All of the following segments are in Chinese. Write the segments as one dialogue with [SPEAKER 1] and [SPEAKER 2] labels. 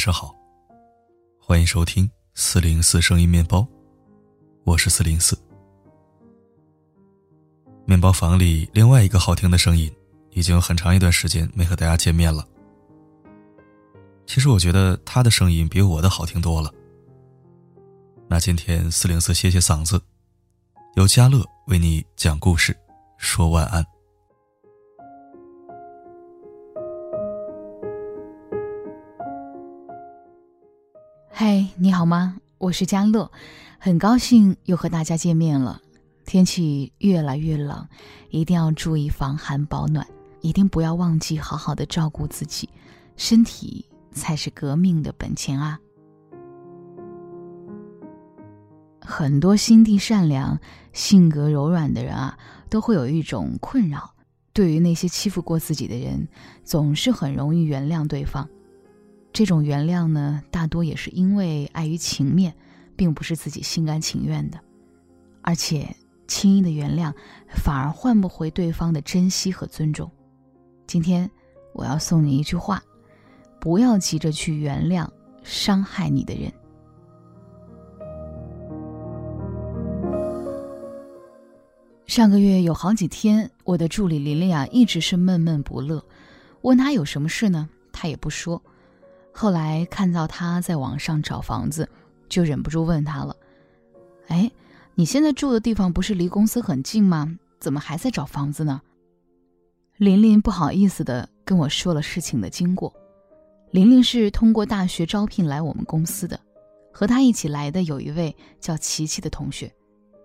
[SPEAKER 1] 晚上好，欢迎收听四零四声音面包，我是四零四。面包房里另外一个好听的声音，已经有很长一段时间没和大家见面了。其实我觉得他的声音比我的好听多了。那今天四零四歇歇嗓子，由嘉乐为你讲故事，说晚安。
[SPEAKER 2] 嗨，你好吗？我是佳乐，很高兴又和大家见面了。天气越来越冷，一定要注意防寒保暖，一定不要忘记好好的照顾自己，身体才是革命的本钱啊！很多心地善良、性格柔软的人啊，都会有一种困扰，对于那些欺负过自己的人，总是很容易原谅对方。这种原谅呢，大多也是因为碍于情面，并不是自己心甘情愿的，而且轻易的原谅，反而换不回对方的珍惜和尊重。今天我要送你一句话：不要急着去原谅伤害你的人。上个月有好几天，我的助理琳琳啊，一直是闷闷不乐，问她有什么事呢，她也不说。后来看到他在网上找房子，就忍不住问他了：“哎，你现在住的地方不是离公司很近吗？怎么还在找房子呢？”琳琳不好意思的跟我说了事情的经过。琳琳是通过大学招聘来我们公司的，和她一起来的有一位叫琪琪的同学，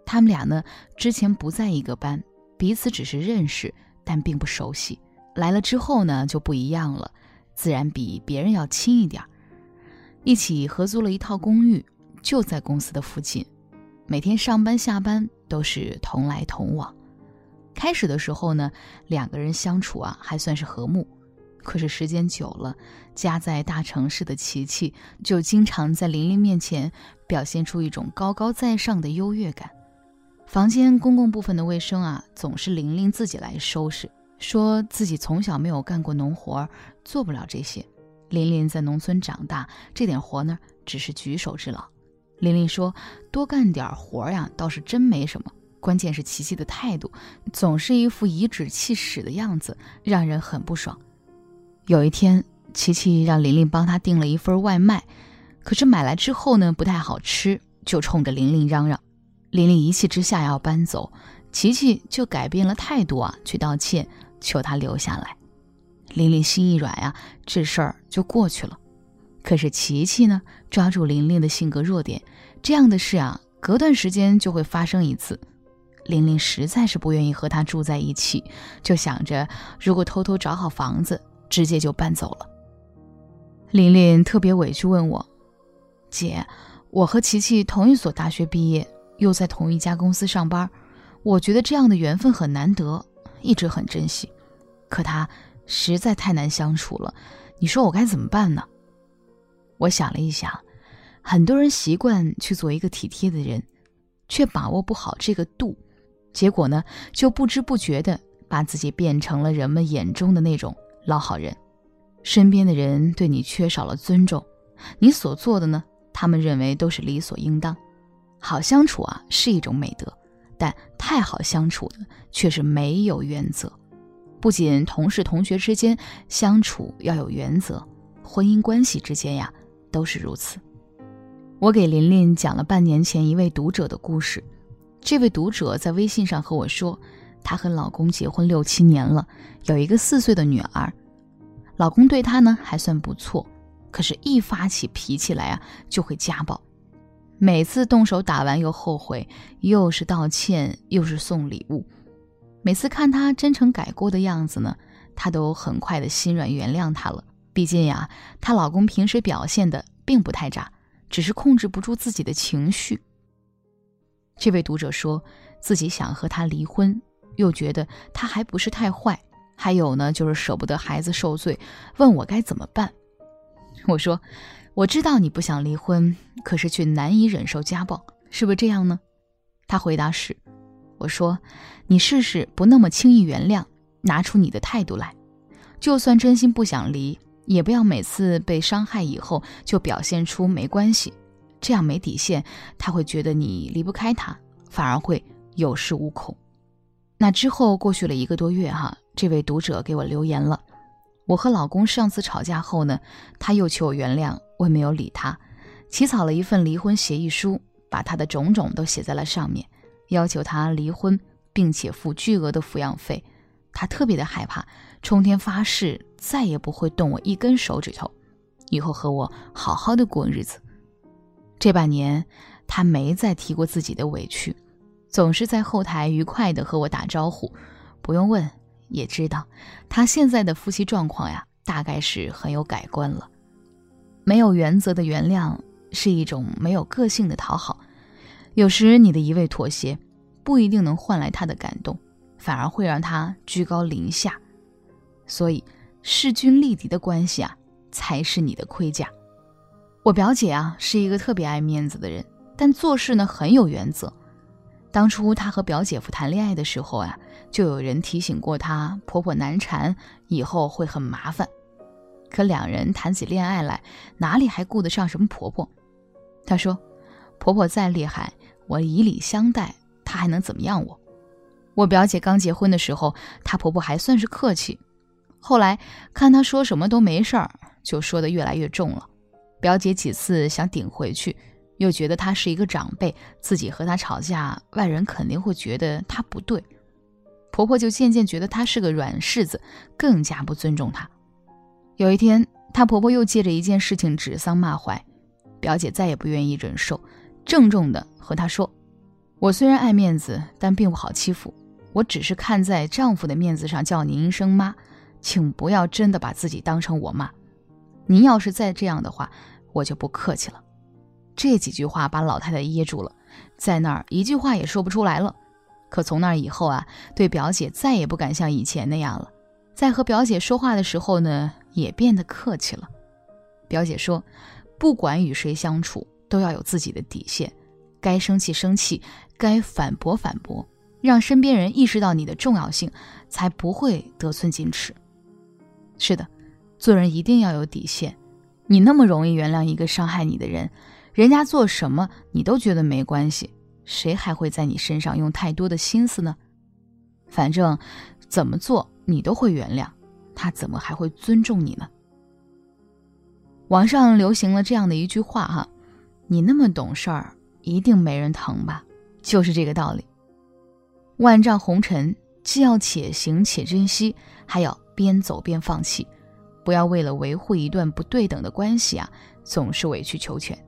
[SPEAKER 2] 他们俩呢之前不在一个班，彼此只是认识，但并不熟悉。来了之后呢就不一样了。自然比别人要亲一点儿，一起合租了一套公寓，就在公司的附近，每天上班下班都是同来同往。开始的时候呢，两个人相处啊还算是和睦，可是时间久了，家在大城市的琪琪就经常在玲玲面前表现出一种高高在上的优越感。房间公共部分的卫生啊，总是玲玲自己来收拾。说自己从小没有干过农活，做不了这些。琳琳在农村长大，这点活呢只是举手之劳。琳琳说：“多干点活呀，倒是真没什么。关键是琪琪的态度，总是一副颐指气使的样子，让人很不爽。”有一天，琪琪让琳琳帮他订了一份外卖，可是买来之后呢不太好吃，就冲着琳琳嚷嚷。琳琳一气之下要搬走，琪琪就改变了态度啊，去道歉。求他留下来，琳琳心一软呀，这事儿就过去了。可是琪琪呢，抓住琳琳的性格弱点，这样的事啊，隔段时间就会发生一次。琳琳实在是不愿意和他住在一起，就想着如果偷偷找好房子，直接就搬走了。琳琳特别委屈问我：“姐，我和琪琪同一所大学毕业，又在同一家公司上班，我觉得这样的缘分很难得。”一直很珍惜，可他实在太难相处了。你说我该怎么办呢？我想了一想，很多人习惯去做一个体贴的人，却把握不好这个度，结果呢，就不知不觉的把自己变成了人们眼中的那种老好人。身边的人对你缺少了尊重，你所做的呢，他们认为都是理所应当。好相处啊，是一种美德。但太好相处的却是没有原则。不仅同事、同学之间相处要有原则，婚姻关系之间呀都是如此。我给琳琳讲了半年前一位读者的故事。这位读者在微信上和我说，她和老公结婚六七年了，有一个四岁的女儿。老公对她呢还算不错，可是，一发起脾气来啊，就会家暴。每次动手打完又后悔，又是道歉又是送礼物。每次看她真诚改过的样子呢，她都很快的心软原谅他了。毕竟呀，她老公平时表现的并不太渣，只是控制不住自己的情绪。这位读者说自己想和他离婚，又觉得他还不是太坏，还有呢就是舍不得孩子受罪，问我该怎么办。我说。我知道你不想离婚，可是却难以忍受家暴，是不是这样呢？他回答是。我说，你试试不那么轻易原谅，拿出你的态度来。就算真心不想离，也不要每次被伤害以后就表现出没关系，这样没底线，他会觉得你离不开他，反而会有恃无恐。那之后过去了一个多月，哈，这位读者给我留言了。我和老公上次吵架后呢，他又求我原谅，我也没有理他，起草了一份离婚协议书，把他的种种都写在了上面，要求他离婚，并且付巨额的抚养费。他特别的害怕，冲天发誓再也不会动我一根手指头，以后和我好好的过日子。这半年，他没再提过自己的委屈。总是在后台愉快的和我打招呼，不用问也知道，他现在的夫妻状况呀，大概是很有改观了。没有原则的原谅是一种没有个性的讨好，有时你的一味妥协，不一定能换来他的感动，反而会让他居高临下。所以势均力敌的关系啊，才是你的盔甲。我表姐啊，是一个特别爱面子的人，但做事呢很有原则。当初她和表姐夫谈恋爱的时候啊，就有人提醒过她婆婆难缠，以后会很麻烦。可两人谈起恋爱来，哪里还顾得上什么婆婆？她说：“婆婆再厉害，我以礼相待，她还能怎么样我？”我表姐刚结婚的时候，她婆婆还算是客气，后来看她说什么都没事儿，就说的越来越重了。表姐几次想顶回去。又觉得他是一个长辈，自己和他吵架，外人肯定会觉得他不对。婆婆就渐渐觉得她是个软柿子，更加不尊重她。有一天，她婆婆又借着一件事情指桑骂槐，表姐再也不愿意忍受，郑重地和她说：“我虽然爱面子，但并不好欺负。我只是看在丈夫的面子上叫您一声妈，请不要真的把自己当成我妈。您要是再这样的话，我就不客气了。”这几句话把老太太噎住了，在那儿一句话也说不出来了。可从那以后啊，对表姐再也不敢像以前那样了。在和表姐说话的时候呢，也变得客气了。表姐说，不管与谁相处，都要有自己的底线，该生气生气，该反驳反驳，让身边人意识到你的重要性，才不会得寸进尺。是的，做人一定要有底线。你那么容易原谅一个伤害你的人？人家做什么你都觉得没关系，谁还会在你身上用太多的心思呢？反正怎么做你都会原谅，他怎么还会尊重你呢？网上流行了这样的一句话哈，你那么懂事儿，一定没人疼吧？就是这个道理。万丈红尘，既要且行且珍惜，还要边走边放弃，不要为了维护一段不对等的关系啊，总是委曲求全。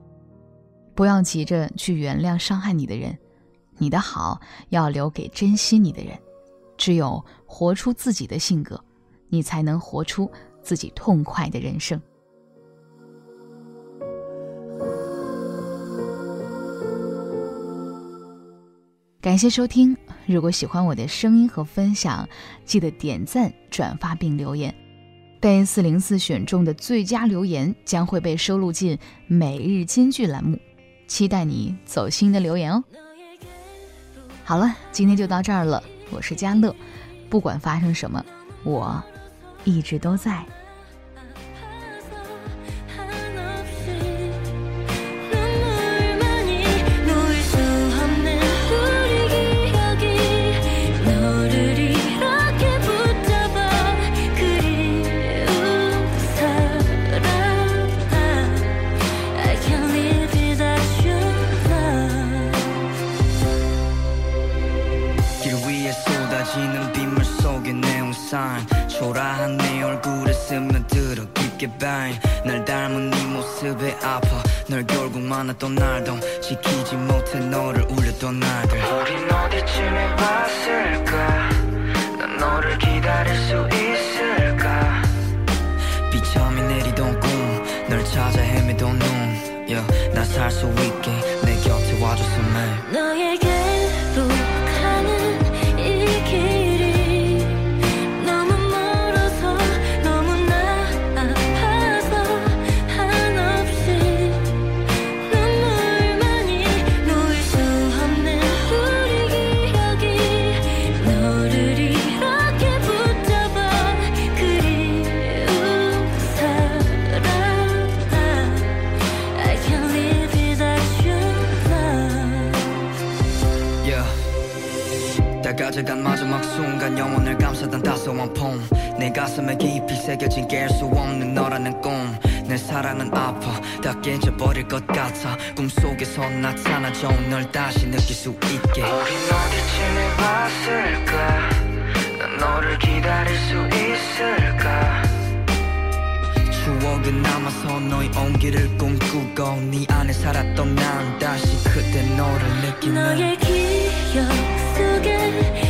[SPEAKER 2] 不要急着去原谅伤害你的人，你的好要留给珍惜你的人。只有活出自己的性格，你才能活出自己痛快的人生。感谢收听，如果喜欢我的声音和分享，记得点赞、转发并留言。被四零四选中的最佳留言将会被收录进每日金句栏目。期待你走心的留言哦。好了，今天就到这儿了。我是佳乐，不管发生什么，我一直都在。 날 닮은 네 모습에 아파. 널 결국 만났던 날도 지키지 못해 너를 울렸던 날들. 우린 어디쯤에 봤을까? 난 너를 기다릴 수 있을까? 비참히 내리던 꿈널 찾아 헤매던 눈. Yeah, 나살 수 있게 내 곁에 와줬어 매 너에게
[SPEAKER 3] 새겨진 깰 수 없는 너라는 꿈 내 사랑은 아파. 다 깨져버릴 것 같아. 꿈속에서 나타나줘 널 다시 느낄 수 있게.
[SPEAKER 4] 우린 어디쯤에 봤을까? 난 너를 기다릴 수 있을까?
[SPEAKER 3] 추억은 남아서 너의 온기를 꿈꾸고 네 안에 살았던 난 다시 그때 너를 느끼는
[SPEAKER 5] 너의 기억 속에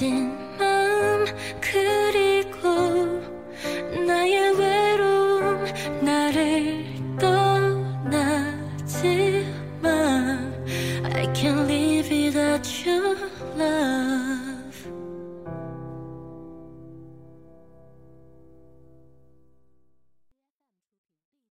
[SPEAKER 5] sin